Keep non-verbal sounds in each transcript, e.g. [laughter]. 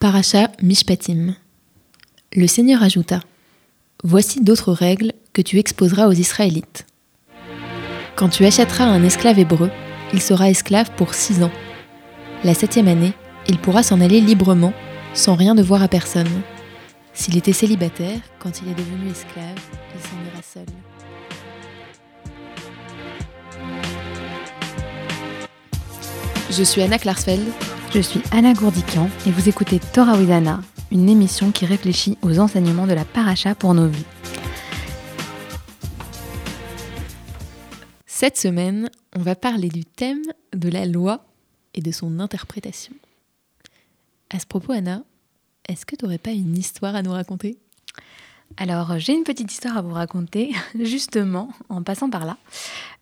Paracha Mishpatim. Le Seigneur ajouta Voici d'autres règles que tu exposeras aux Israélites. Quand tu achèteras un esclave hébreu, il sera esclave pour six ans. La septième année, il pourra s'en aller librement, sans rien devoir à personne. S'il était célibataire, quand il est devenu esclave, il s'en ira seul. Je suis Anna Klarsfeld. Je suis Anna Gourdican et vous écoutez Torah with Anna, une émission qui réfléchit aux enseignements de la paracha pour nos vies. Cette semaine, on va parler du thème de la loi et de son interprétation. À ce propos, Anna, est-ce que tu n'aurais pas une histoire à nous raconter? Alors, j'ai une petite histoire à vous raconter, [laughs] justement, en passant par là.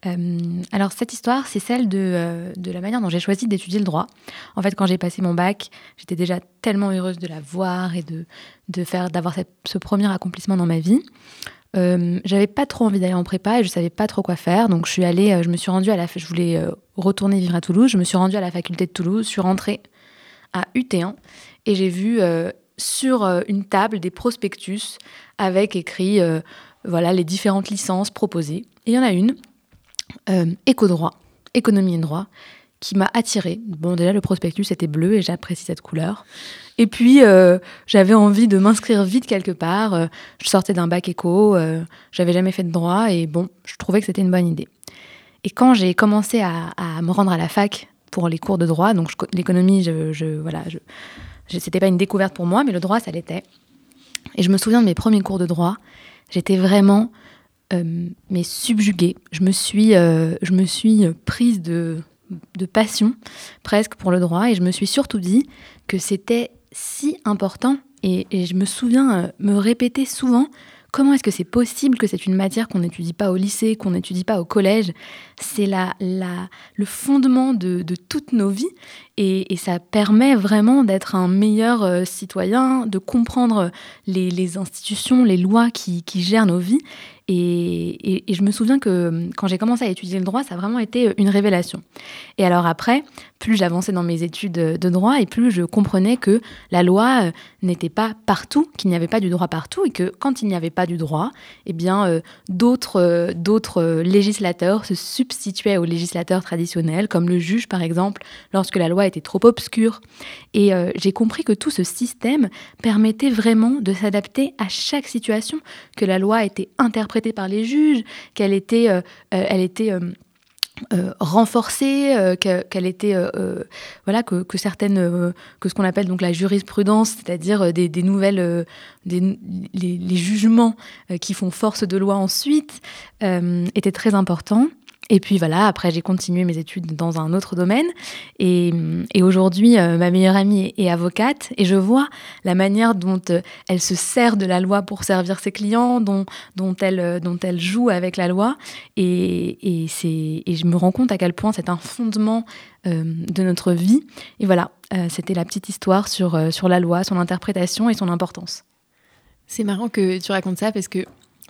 Euh, alors, cette histoire, c'est celle euh, de, la manière dont j'ai choisi d'étudier le droit. En fait, quand j'ai passé mon bac, j'étais déjà tellement heureuse de la voir et de, de faire, d'avoir ce premier accomplissement dans ma vie. Euh, j'avais pas trop envie d'aller en prépa et je savais pas trop quoi faire. Donc, je suis allée, je me suis rendue à la, je voulais retourner vivre à Toulouse. Je me suis rendue à la faculté de Toulouse, je suis rentrée à UT1 et j'ai vu sur euh, une table des prospectus avec écrit euh, voilà les différentes licences proposées. Et il y en a une, euh, éco-droit, économie et droit, qui m'a attirée. Bon, déjà, le prospectus était bleu et j'apprécie cette couleur. Et puis, j'avais envie de m'inscrire vite quelque part. je sortais d'un bac éco, j'avais jamais fait de droit et bon, je trouvais que c'était une bonne idée. Et quand j'ai commencé à, me rendre à la fac pour les cours de droit, donc l'économie, je, voilà, je, c'était pas une découverte pour moi, mais le droit, ça l'était. Et je me souviens de mes premiers cours de droit. J'étais vraiment euh, mais subjuguée. Je me suis, euh, je me suis prise de, de passion presque pour le droit et je me suis surtout dit que c'était si important. Et, je me souviens euh, me répéter souvent comment est-ce que c'est possible que c'est une matière qu'on n'étudie pas au lycée, qu'on n'étudie pas au collège? C'est la, le fondement de, toutes nos vies et, ça permet vraiment d'être un meilleur euh, citoyen, de comprendre les, institutions, les lois qui gèrent nos vies. Et, je me souviens que quand j'ai commencé à étudier le droit, ça a vraiment été une révélation. Et alors après, plus j'avançais dans mes études de droit et plus je comprenais que la loi euh, n'était pas partout, qu'il n'y avait pas du droit partout et que quand il n'y avait pas du droit, eh bien euh, d'autres législateurs se substituaient aux législateurs traditionnels, comme le juge par exemple, lorsque la loi était trop obscure. Et euh, j'ai compris que tout ce système permettait vraiment de s'adapter à chaque situation, que la loi était interprétée par les juges, qu'elle était, euh, euh, elle était renforcée, qu'elle était voilà que, certaines que ce qu'on appelle donc la jurisprudence, c'est-à-dire des, nouvelles des, les, jugements qui font force de loi ensuite, étaient très importants. Et puis voilà, après j'ai continué mes études dans un autre domaine. Et, aujourd'hui, euh, ma meilleure amie est, avocate et je vois la manière dont euh, elle se sert de la loi pour servir ses clients, dont, dont, elle, euh, dont elle joue avec la loi. Et, et, et je me rends compte à quel point c'est un fondement de notre vie. Et voilà, c'était la petite histoire sur, sur la loi, son interprétation et son importance. C'est marrant que tu racontes ça parce que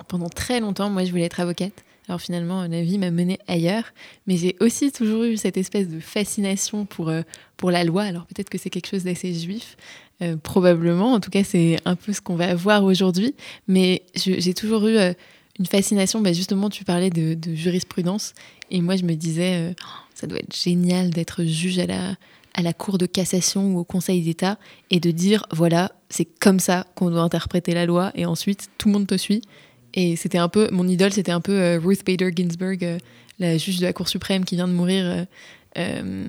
pendant très longtemps, moi, je voulais être avocate. Alors finalement, la vie m'a mené ailleurs, mais j'ai aussi toujours eu cette espèce de fascination pour, euh, pour la loi. Alors peut-être que c'est quelque chose d'assez juif, euh, probablement. En tout cas, c'est un peu ce qu'on va voir aujourd'hui. Mais j'ai toujours eu euh, une fascination. Bah, justement, tu parlais de, jurisprudence, et moi je me disais, oh, ça doit être génial d'être juge à la à la Cour de cassation ou au Conseil d'État et de dire voilà, c'est comme ça qu'on doit interpréter la loi et ensuite tout le monde te suit. Et c'était un peu, mon idole, c'était un peu euh, Ruth Bader Ginsburg, euh, la juge de la Cour suprême qui vient de mourir euh,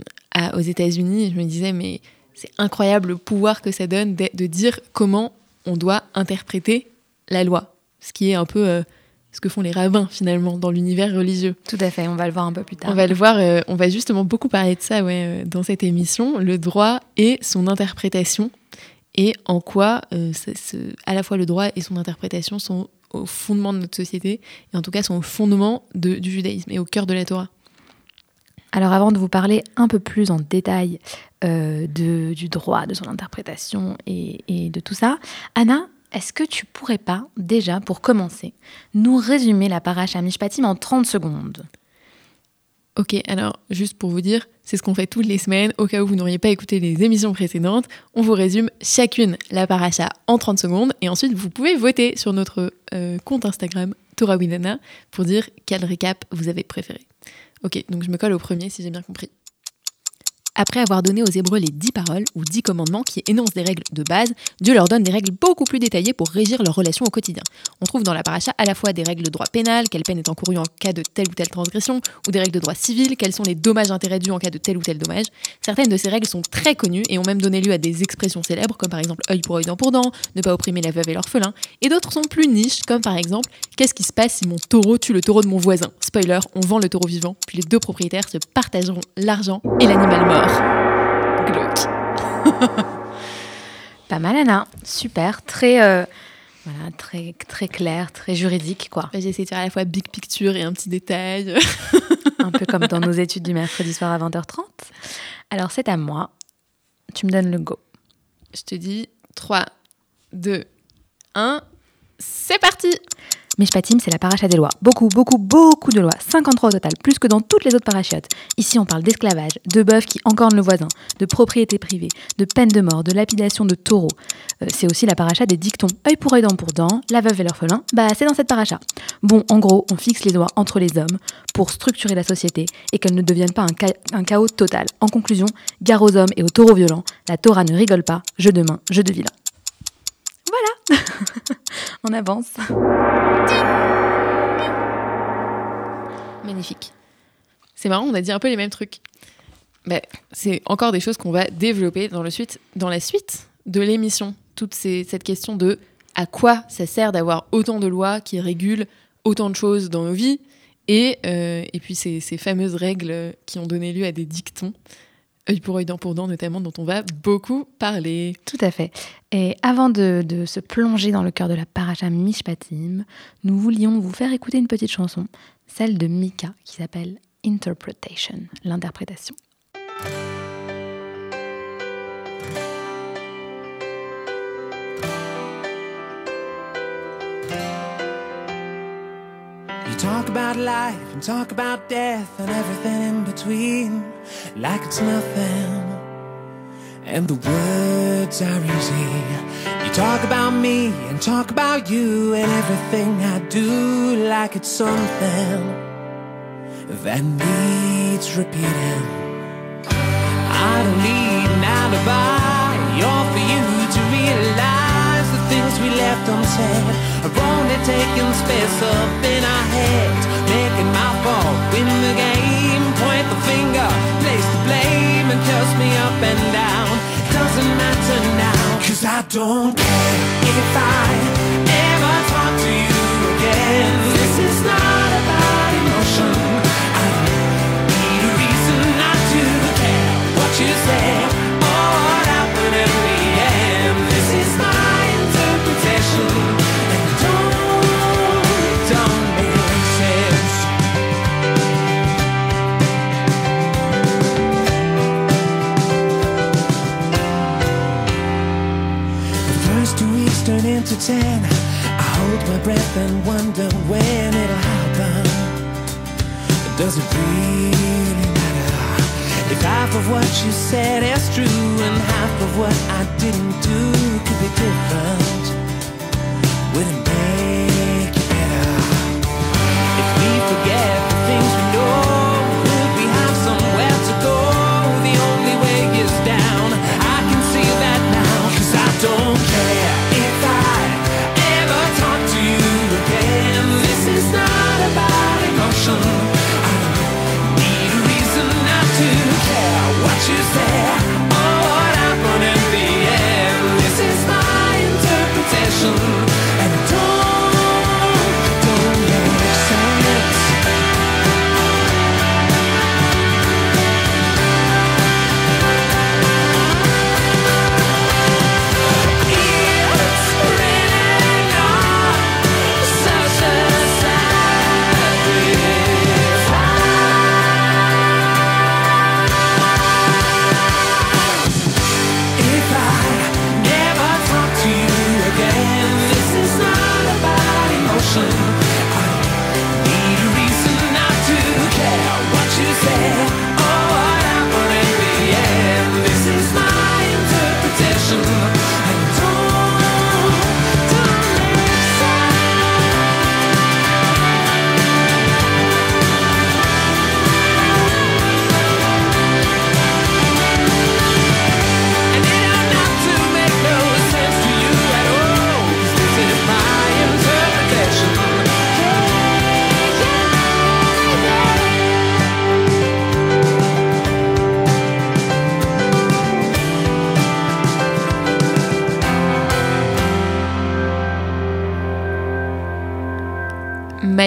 aux États-Unis. Je me disais, mais c'est incroyable le pouvoir que ça donne de, dire comment on doit interpréter la loi. Ce qui est un peu ce que font les rabbins finalement dans l'univers religieux. Tout à fait, on va le voir un peu plus tard. On va le voir, on va justement beaucoup parler de ça ouais, dans cette émission, le droit et son interprétation, et en quoi à la fois le droit et son interprétation sont au fondement de notre société, et en tout cas sont au fondement du judaïsme et au cœur de la Torah. Alors avant de vous parler un peu plus en détail euh, de, du droit, de son interprétation et, de tout ça, Anna, est-ce que tu pourrais pas déjà, pour commencer, nous résumer la paracha Mishpatim en 30 secondes? Ok, alors juste pour vous dire, c'est ce qu'on fait toutes les semaines. Au cas où vous n'auriez pas écouté les émissions précédentes, on vous résume chacune la paracha en 30 secondes et ensuite vous pouvez voter sur notre euh, compte Instagram Torah Winana pour dire quel récap vous avez préféré. Ok, donc je me colle au premier si j'ai bien compris. Après avoir donné aux Hébreux les dix paroles ou dix commandements qui énoncent des règles de base, Dieu leur donne des règles beaucoup plus détaillées pour régir leurs relations au quotidien. On trouve dans la paracha à la fois des règles de droit pénal, quelle peine est encourue en cas de telle ou telle transgression, ou des règles de droit civil, quels sont les dommages intérêts dus en cas de tel ou tel dommage. Certaines de ces règles sont très connues et ont même donné lieu à des expressions célèbres, comme par exemple œil pour œil, dent pour dent, ne pas opprimer la veuve et l'orphelin, et d'autres sont plus niches, comme par exemple qu'est-ce qui se passe si mon taureau tue le taureau de mon voisin? Spoiler, on vend le taureau vivant, puis les deux propriétaires se partageront l'argent et l'animal mort. [laughs] Pas mal, Anna. Super. Très, euh, voilà, très, très clair, très juridique, quoi. J'ai essayé de faire à la fois big picture et un petit détail. [laughs] un peu comme dans nos études du mercredi soir à 20h30. Alors, c'est à moi. Tu me donnes le go. Je te dis 3, 2, 1. C'est parti Mishpatim, c'est la paracha des lois. Beaucoup, beaucoup, beaucoup de lois. 53 au total, plus que dans toutes les autres parachiotes. Ici, on parle d'esclavage, de bœufs qui encornent le voisin, de propriété privée, de peine de mort, de lapidation de taureaux. Euh, c'est aussi la paracha des dictons. œil pour œil, dent pour dent, la veuve et l'orphelin. Bah, c'est dans cette paracha. Bon, en gros, on fixe les lois entre les hommes pour structurer la société et qu'elle ne devienne pas un, un chaos total. En conclusion, gare aux hommes et aux taureaux violents, la Torah ne rigole pas, jeu de main, jeu de vilain. Avance. Magnifique. C'est marrant, on a dit un peu les mêmes trucs. Mais c'est encore des choses qu'on va développer dans, le suite, dans la suite de l'émission. Toute cette question de à quoi ça sert d'avoir autant de lois qui régulent autant de choses dans nos vies et, euh, et puis ces, ces, fameuses règles qui ont donné lieu à des dictons œil pour œil, dent pour dent notamment, dont on va beaucoup parler. Tout à fait. Et avant de, de se plonger dans le cœur de la paracha Mishpatim, nous voulions vous faire écouter une petite chanson, celle de Mika, qui s'appelle Interpretation, l'interprétation. Talk about life and talk about death and everything in between like it's nothing. And the words are easy. You talk about me and talk about you and everything I do like it's something that needs repeating. I don't need an alibi or for you left unsaid are only taken space up in our heads, making my fault win the game. Point the finger, place the blame, and curse me up and down. It Doesn't matter now, cause I don't care if I ever talk to you again. This is not to. I hold my breath and wonder when it'll happen. Does it really matter if half of what you said is true and half of what I didn't do could be different?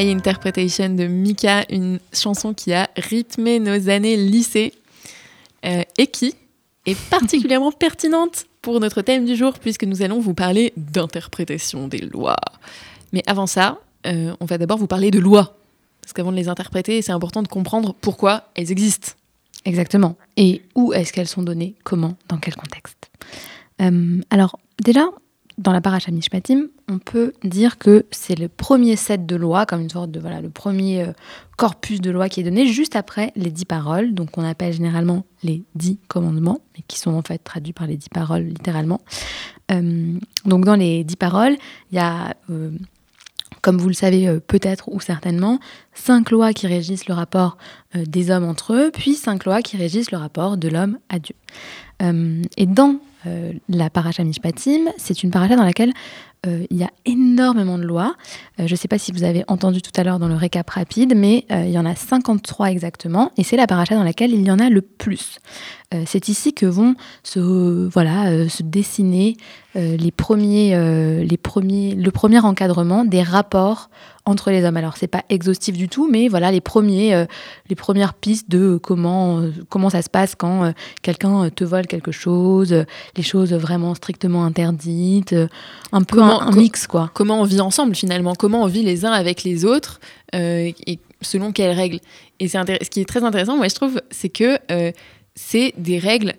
My Interpretation de Mika, une chanson qui a rythmé nos années lycée euh, et qui est [laughs] particulièrement pertinente pour notre thème du jour puisque nous allons vous parler d'interprétation des lois. Mais avant ça, euh, on va d'abord vous parler de lois. Parce qu'avant de les interpréter, c'est important de comprendre pourquoi elles existent. Exactement. Et où est-ce qu'elles sont données? Comment? Dans quel contexte? Euh, Alors, déjà, dans la paracha Mishpatim, on peut dire que c'est le premier set de lois, comme une sorte de voilà, le premier euh, corpus de lois qui est donné juste après les dix paroles, donc on appelle généralement les dix commandements, mais qui sont en fait traduits par les dix paroles littéralement. Euh, donc dans les dix paroles, il y a euh, comme vous le savez peut-être ou certainement, cinq lois qui régissent le rapport des hommes entre eux, puis cinq lois qui régissent le rapport de l'homme à Dieu. et dans la paracha Mishpatim, c'est une paracha dans laquelle euh, il y a énormément de lois. Euh, je ne sais pas si vous avez entendu tout à l'heure dans le récap rapide, mais il y en a 53 exactement, et c'est la paracha dans laquelle il y en a le plus. c'est ici que vont se dessiner les premiers, les premiers, le premier encadrement des rapports entre les hommes. Alors c'est pas exhaustif du tout, mais voilà les premiers, euh, les premières pistes de comment euh, comment ça se passe quand euh, quelqu'un te vole quelque chose, les choses vraiment strictement interdites, un peu un, mix quoi. Comment on vit ensemble finalement, comment on vit les uns avec les autres et selon quelles règles? Et c'est ce qui est très intéressant, moi je trouve, c'est que c'est des règles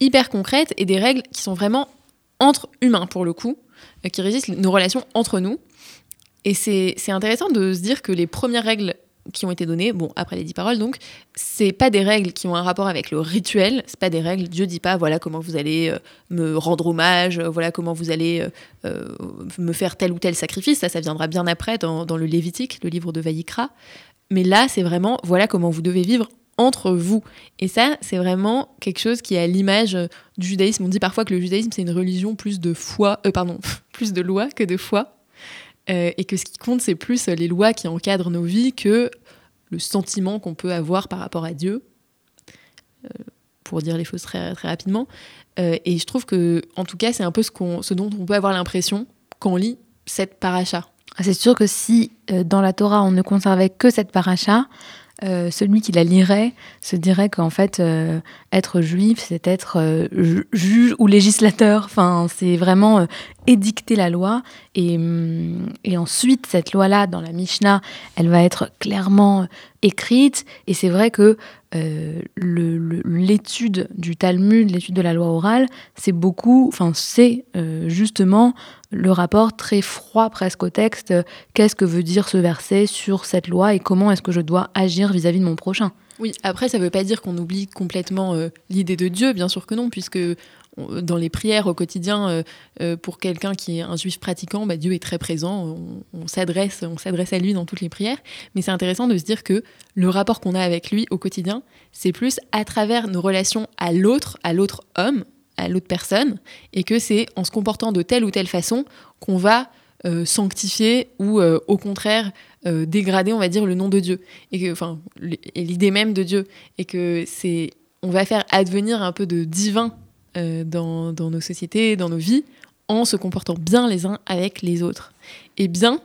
hyper concrètes et des règles qui sont vraiment entre humains pour le coup, qui régissent nos relations entre nous. Et c'est intéressant de se dire que les premières règles qui ont été données, bon, après les dix paroles, donc, c'est pas des règles qui ont un rapport avec le rituel, c'est pas des règles, Dieu dit pas, voilà comment vous allez euh, me rendre hommage, euh, voilà comment vous allez euh, me faire tel ou tel sacrifice, ça, ça viendra bien après dans, dans le Lévitique, le livre de Vaïkra. Mais là, c'est vraiment, voilà comment vous devez vivre entre vous. Et ça, c'est vraiment quelque chose qui est à l'image du judaïsme. On dit parfois que le judaïsme, c'est une religion plus de foi, pardon, [laughs] plus de loi que de foi. Euh, et que ce qui compte, c'est plus les lois qui encadrent nos vies que le sentiment qu'on peut avoir par rapport à Dieu, euh, pour dire les choses très, très rapidement. Euh, et je trouve que, en tout cas, c'est un peu ce, ce dont on peut avoir l'impression quand on lit cette paracha. Ah, c'est sûr que si dans la Torah on ne conservait que cette paracha, euh, celui qui la lirait se dirait qu'en fait, euh, être juif, c'est être euh, juge ou législateur. Enfin, c'est vraiment édicter la loi. Et, hum, et ensuite, cette loi-là, dans la Mishnah, elle va être clairement écrite. Et c'est vrai que l'étude du Talmud, l'étude de la loi orale, c'est beaucoup, enfin, c'est justement le rapport très froid presque au texte. Qu'est-ce que veut dire ce verset sur cette loi et comment est-ce que je dois agir vis-à-vis de mon prochain? Oui, après, ça ne veut pas dire qu'on oublie complètement euh, l'idée de Dieu, bien sûr que non, puisque dans les prières au quotidien, euh, euh, pour quelqu'un qui est un juif pratiquant, bah, Dieu est très présent, on, s'adresse, on s'adresse à lui dans toutes les prières. Mais c'est intéressant de se dire que le rapport qu'on a avec lui au quotidien, c'est plus à travers nos relations à l'autre, à l'autre homme, à l'autre personne, et que c'est en se comportant de telle ou telle façon qu'on va euh, sanctifier ou euh, au contraire euh, dégrader, on va dire, le nom de Dieu, et l'idée même de Dieu, et que c'est, on va faire advenir un peu de divin dans, dans, nos sociétés, dans nos vies, en se comportant bien les uns avec les autres. Et bien,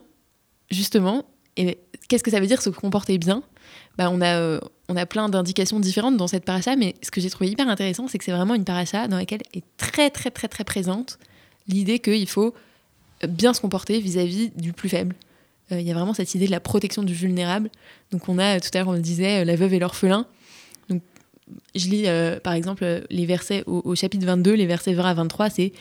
justement, qu'est-ce que ça veut dire se comporter bien? Bah, on, a, euh, on a plein d'indications différentes dans cette paracha, mais ce que j'ai trouvé hyper intéressant, c'est que c'est vraiment une paracha dans laquelle est très très très très présente l'idée qu'il faut bien se comporter vis-à-vis du plus faible. Euh, il y a vraiment cette idée de la protection du vulnérable. Donc on a, tout à l'heure on le disait, euh, la veuve et l'orphelin. Je lis par exemple les versets au, chapitre 22, les versets 20 à 23, c'est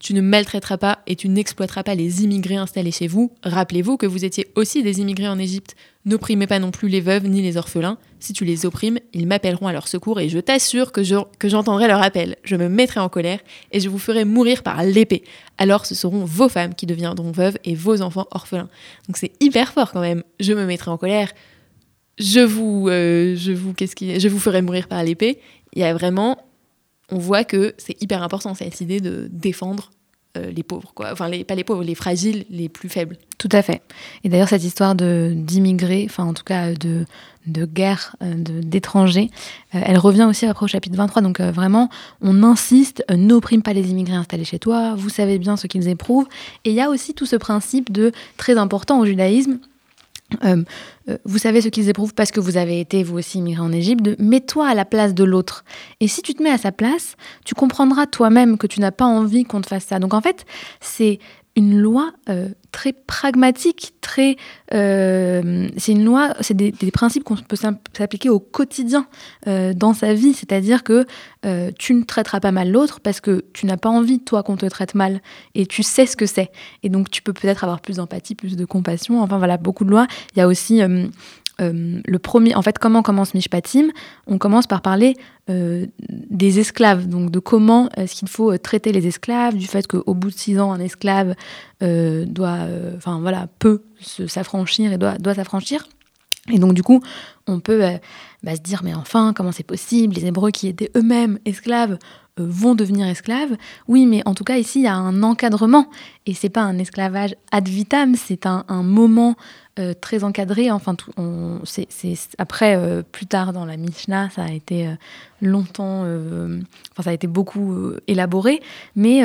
tu ne maltraiteras pas et tu n'exploiteras pas les immigrés installés chez vous. Rappelez-vous que vous étiez aussi des immigrés en Égypte. N'opprimez pas non plus les veuves ni les orphelins. Si tu les opprimes, ils m'appelleront à leur secours et je t'assure que, j'entendrai leur appel. Je me mettrai en colère et je vous ferai mourir par l'épée. Alors ce seront vos femmes qui deviendront veuves et vos enfants orphelins. Donc c'est hyper fort quand même. Je me mettrai en colère. Je vous, euh, je vous, qu'est-ce qui, je vous ferai mourir par l'épée. Il y a vraiment on voit que c'est hyper important cette idée de défendre euh, les pauvres, quoi. Enfin, pas les pauvres, les fragiles, les plus faibles. Tout à fait. Et d'ailleurs, cette histoire d'immigrés, enfin, en tout cas, de, guerre, euh, d'étrangers, elle revient aussi après au chapitre 23. Donc, vraiment, on insiste, n'opprime pas les immigrés installés chez toi, vous savez bien ce qu'ils éprouvent. Et il y a aussi tout ce principe de, très important au judaïsme, vous savez ce qu'ils éprouvent parce que vous avez été vous aussi immigré en Égypte, mets-toi à la place de l'autre. Et si tu te mets à sa place, tu comprendras toi-même que tu n'as pas envie qu'on te fasse ça. Donc en fait, c'est une loi euh, très pragmatique, très. Euh, c'est une loi, c'est des, principes qu'on peut s'appliquer au quotidien euh, dans sa vie. C'est-à-dire que tu ne traiteras pas mal l'autre parce que tu n'as pas envie, toi, qu'on te traite mal et tu sais ce que c'est. Et donc, tu peux peut-être avoir plus d'empathie, plus de compassion. Enfin, voilà, beaucoup de lois. Il y a aussi euh, le premier, en fait, comment commence Mishpatim? On commence par parler euh, des esclaves, donc de comment est-ce qu'il faut euh, traiter les esclaves, du fait qu'au bout de six ans, un esclave doit, enfin voilà, peut s'affranchir et doit, s'affranchir. Et donc du coup, on peut bah, se dire mais enfin comment c'est possible? Les Hébreux qui étaient eux-mêmes esclaves vont devenir esclaves. Oui, mais en tout cas ici il y a un encadrement et c'est pas un esclavage ad vitam, c'est un, moment euh, très encadré. Enfin, après, euh, plus tard dans la Mishnah, ça a été euh, longtemps, enfin, ça a été beaucoup élaboré. Mais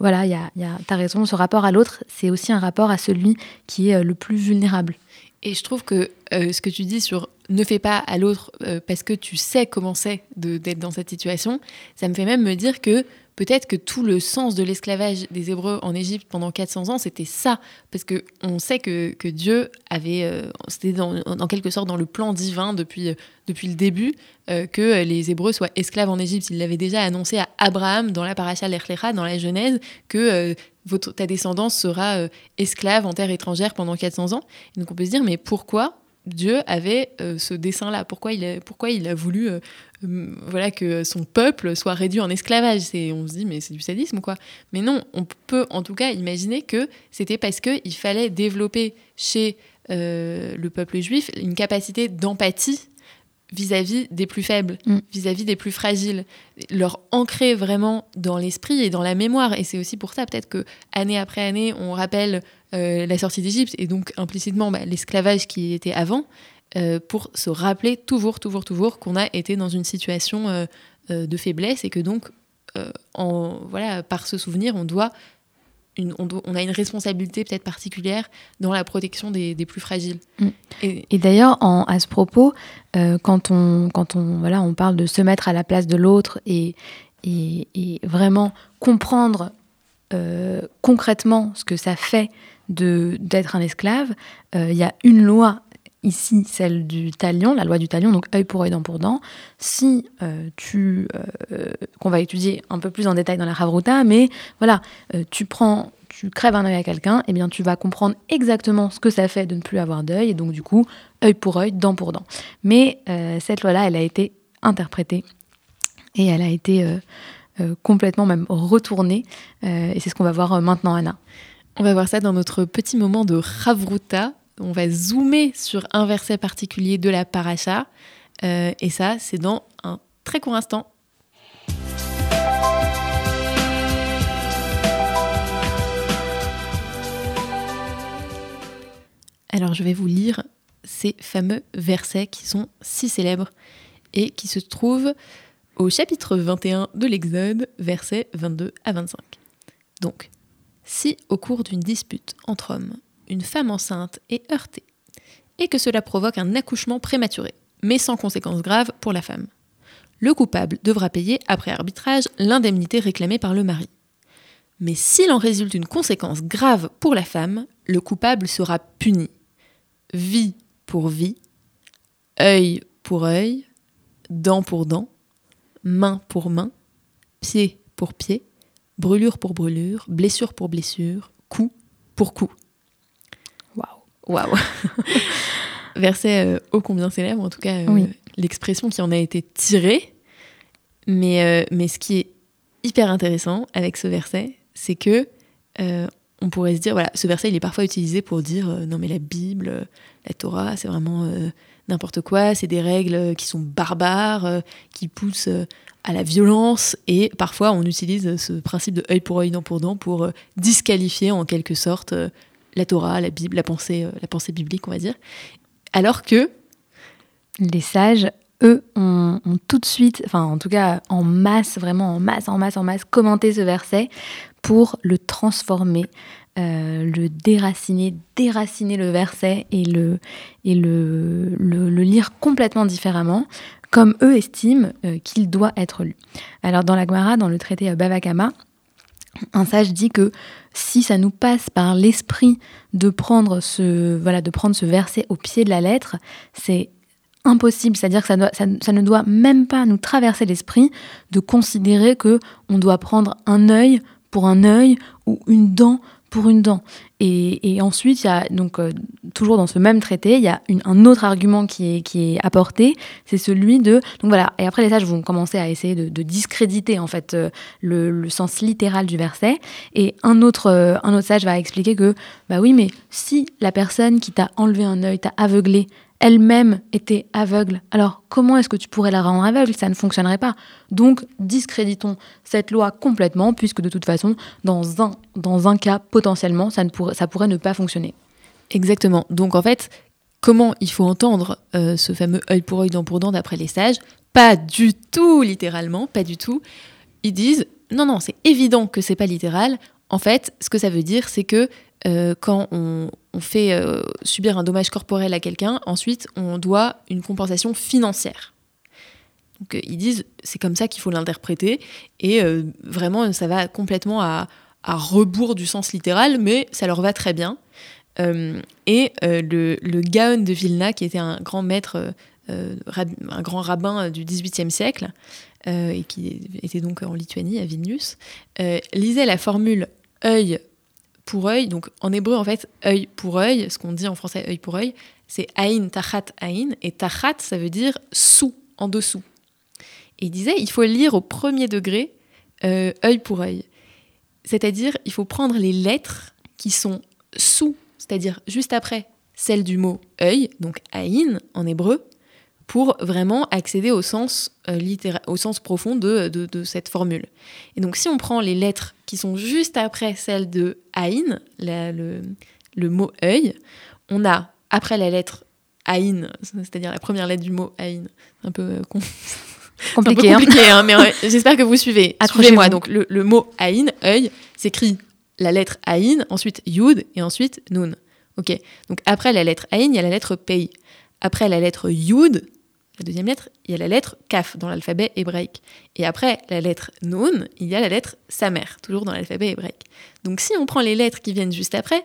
voilà, y a, y a, as raison, ce rapport à l'autre, c'est aussi un rapport à celui qui est le plus vulnérable. Et je trouve que ce que tu dis sur ne fais pas à l'autre parce que tu sais comment c'est d'être dans cette situation, ça me fait même me dire que peut-être que tout le sens de l'esclavage des Hébreux en Égypte pendant 400 ans, c'était ça. Parce qu'on sait que, que, Dieu avait, euh, c'était en quelque sorte dans le plan divin depuis, euh, depuis le début, euh, que les Hébreux soient esclaves en Égypte. Il l'avait déjà annoncé à Abraham dans la paracha l'Echlecha, dans la Genèse, que ta descendance sera esclave en terre étrangère pendant 400 ans. donc on peut se dire, mais pourquoi Dieu avait ce dessin-là Pourquoi il a, pourquoi il a voulu voilà que son peuple soit réduit en esclavage. C'est, on se dit mais c'est du sadisme quoi. Mais non, on peut en tout cas imaginer que c'était parce qu'il fallait développer chez euh, le peuple juif une capacité d'empathie vis-à-vis des plus faibles, mm. vis-à-vis des plus fragiles, leur ancrer vraiment dans l'esprit et dans la mémoire. Et c'est aussi pour ça peut-être que année après année, on rappelle euh, la sortie d'Égypte et donc implicitement bah, l'esclavage qui était avant. Euh, pour se rappeler toujours, toujours, toujours qu'on a été dans une situation euh, euh, de faiblesse et que donc, en, voilà, par ce souvenir, on doit une, on, a une responsabilité peut-être particulière dans la protection des, des plus fragiles. Mm. Et, d'ailleurs, à ce propos, quand, on, quand on, voilà, on parle de se mettre à la place de l'autre et, et, et, vraiment comprendre concrètement ce que ça fait d'être un esclave, il y a une loi ici celle du talion, la loi du talion, donc œil pour œil, dent pour dent. Si euh, tu, euh, qu'on va étudier un peu plus en détail dans la Havruta, mais voilà, euh, tu prends, tu crèves un œil à quelqu'un, eh bien tu vas comprendre exactement ce que ça fait de ne plus avoir d'œil, et donc du coup, œil pour œil, dent pour dent. Mais cette loi-là, elle a été interprétée et elle a été complètement même retournée, et c'est ce qu'on va voir maintenant, Anna. On va voir ça dans notre petit moment de Havruta on va zoomer sur un verset particulier de la paracha. Euh, et ça, c'est dans un très court instant. Alors je vais vous lire ces fameux versets qui sont si célèbres et qui se trouvent au chapitre 21 de l'Exode, versets 22 à 25. Donc, si au cours d'une dispute entre hommes, une femme enceinte est heurtée, et que cela provoque un accouchement prématuré, mais sans conséquences graves pour la femme. Le coupable devra payer, après arbitrage, l'indemnité réclamée par le mari. Mais s'il en résulte une conséquence grave pour la femme, le coupable sera puni. Vie pour vie, œil pour œil, dent pour dent, main pour main, pied pour pied, brûlure pour brûlure, blessure pour blessure, coup pour coup. Waouh. [laughs] Verset euh, ô combien célèbre, en tout cas, euh, l'expression qui en a été tirée. Mais, euh, mais ce qui est hyper intéressant avec ce verset, c'est que on pourrait se dire, voilà, ce verset, il est parfois utilisé pour dire, non mais la Bible, la Torah, c'est vraiment n'importe quoi, c'est des règles qui sont barbares, qui poussent à la violence, et parfois on utilise ce principe de œil pour œil, dent pour dent, pour disqualifier en quelque sorte la Torah, la Bible, la pensée, euh, la pensée biblique, on va dire. Alors que les sages eux ont, tout de suite, enfin en tout cas en masse, vraiment en masse, en masse, en masse, commenté ce verset pour le transformer, euh, le déraciner, déraciner le verset et le, et le, le, lire complètement différemment, comme eux estiment euh, qu'il doit être lu. Alors dans la Gemara, dans le traité Bavakama, un sage dit que si ça nous passe par l'esprit de prendre ce voilà de prendre ce verset au pied de la lettre, c'est impossible, c'est-à-dire que ça, ça, ne doit même pas nous traverser l'esprit de considérer que on doit prendre un œil pour un œil ou une dent pour une dent. Et, ensuite, il y a donc euh, toujours dans ce même traité, il y a un autre argument qui est, qui est apporté, c'est celui de donc voilà. Et après les sages vont commencer à essayer de, discréditer en fait euh, le, sens littéral du verset. Et un autre euh, un autre sage va expliquer que bah oui, mais si la personne qui t'a enlevé un œil t'a aveuglé, elle-même était aveugle. Alors comment est-ce que tu pourrais la rendre aveugle? Ça ne fonctionnerait pas. Donc discréditons cette loi complètement, puisque de toute façon, dans un, dans un cas, potentiellement, ça, ne pourrait, ça pourrait ne pas fonctionner. Exactement. Donc en fait, comment il faut entendre euh, ce fameux œil pour œil, dent pour dent d'après les sages? Pas du tout littéralement, pas du tout. Ils disent non, non, c'est évident que c'est pas littéral. En fait, ce que ça veut dire, c'est que euh, quand on, fait euh, subir un dommage corporel à quelqu'un, ensuite on doit une compensation financière. Donc euh, ils disent c'est comme ça qu'il faut l'interpréter et vraiment ça va complètement à, rebours du sens littéral, mais ça leur va très bien. et le, le, Gaon de Vilna, qui était un grand maître, un grand rabbin du XVIIIe siècle, et qui était donc en Lituanie, à Vilnius, lisait la formule œil pour œil. Donc en hébreu, en fait, œil pour œil, ce qu'on dit en français œil pour œil, c'est aïn, tachat, aïn. Et tachat, ça veut dire sous, en dessous. Et il disait, il faut lire au premier degré euh, œil pour œil. C'est-à-dire, il faut prendre les lettres qui sont sous, c'est-à-dire juste après celle du mot œil, donc aïn en hébreu, pour vraiment accéder au sens, euh, au sens profond de, de, cette formule. Et donc si on prend les lettres qui sont juste après celle de Aïn, le, le, mot œil, on a après la lettre Aïn, c'est-à-dire la première lettre du mot Aïn, un peu euh, [laughs] compliqué, un peu compliqué hein. hein, mais j'espère que vous suivez. [laughs] Suivez-moi. Donc le, le, mot Aïn, œil, s'écrit la lettre Aïn, ensuite Yud et ensuite Nun. Ok. Donc après la lettre Aïn, il y a la lettre Pei. Après la lettre Yud, la deuxième lettre, il y a la lettre Kaf dans l'alphabet hébraïque. Et après la lettre Nun, il y a la lettre Samer, toujours dans l'alphabet hébraïque. Donc si on prend les lettres qui viennent juste après,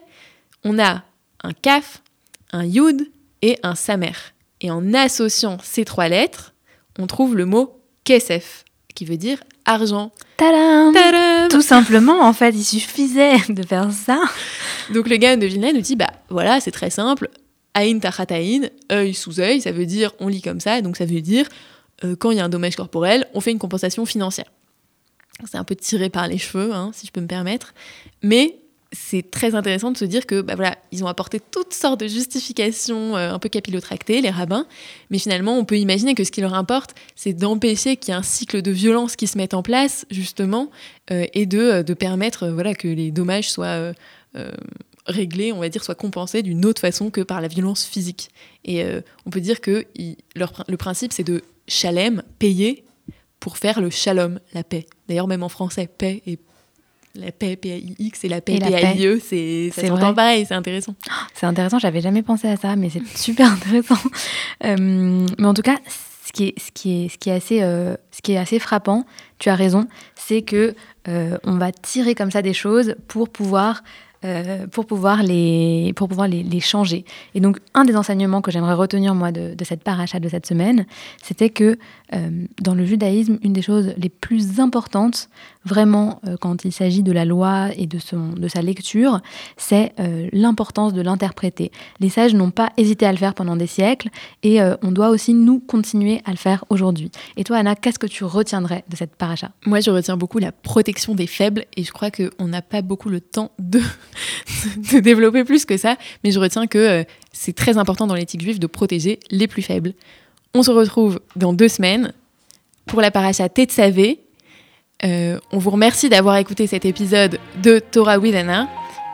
on a un Kaf, un Yud et un Samer. Et en associant ces trois lettres, on trouve le mot Kesef, qui veut dire argent. Tadam Tadam Tout simplement, en fait, il suffisait de faire ça. Donc le gars de Vilna nous dit, bah voilà, c'est très simple, Aïn tachataïn, œil sous œil, ça veut dire on lit comme ça, donc ça veut dire euh, quand il y a un dommage corporel, on fait une compensation financière. C'est un peu tiré par les cheveux, hein, si je peux me permettre, mais c'est très intéressant de se dire que bah voilà, ils ont apporté toutes sortes de justifications euh, un peu capillotractées, les rabbins, mais finalement on peut imaginer que ce qui leur importe, c'est d'empêcher qu'il y ait un cycle de violence qui se mette en place, justement, euh, et de, de permettre voilà, que les dommages soient réglé, on va dire, soit compensé d'une autre façon que par la violence physique. Et euh, on peut dire que le principe, c'est de chalem, payer, pour faire le shalom, la paix. D'ailleurs, même en français, paix et la paix, P-A-I-X, et la paix, P-A-I-E, c'est, ça s'entend pareil, c'est intéressant. [gasps] C'est intéressant, j'avais jamais pensé à ça, mais c'est [laughs] super intéressant. [laughs] Euh, mais en tout cas, ce qui est, ce qui est, ce qui est, assez, euh, ce qui est assez frappant, tu as raison, c'est que on va tirer comme ça des choses pour pouvoir euh, pour pouvoir, les, pour pouvoir les, changer. Et donc, un des enseignements que j'aimerais retenir, moi, de, de, cette paracha de cette semaine, c'était que euh, dans le judaïsme, une des choses les plus importantes, vraiment, euh, quand il s'agit de la loi et de, son, de sa lecture, c'est l'importance de l'interpréter. Les sages n'ont pas hésité à le faire pendant des siècles et on doit aussi, nous, continuer à le faire aujourd'hui. Et toi, Anna, qu'est-ce que tu retiendrais de cette paracha? Moi, je retiens beaucoup la protection des faibles et je crois qu'on n'a pas beaucoup le temps de [laughs] de développer plus que ça, mais je retiens que euh, c'est très important dans l'éthique juive de protéger les plus faibles. On se retrouve dans deux semaines pour la paracha Tetsavé. Euh, on vous remercie d'avoir écouté cet épisode de Torah with Anna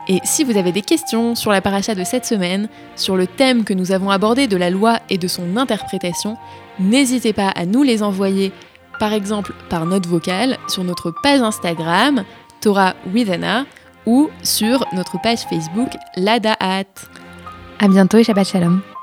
Et si vous avez des questions sur la paracha de cette semaine, sur le thème que nous avons abordé de la loi et de son interprétation, n'hésitez pas à nous les envoyer, par exemple par note vocale, sur notre page Instagram, Torah with Anna, ou sur notre page Facebook, Ladaat. À bientôt et Shabbat Shalom.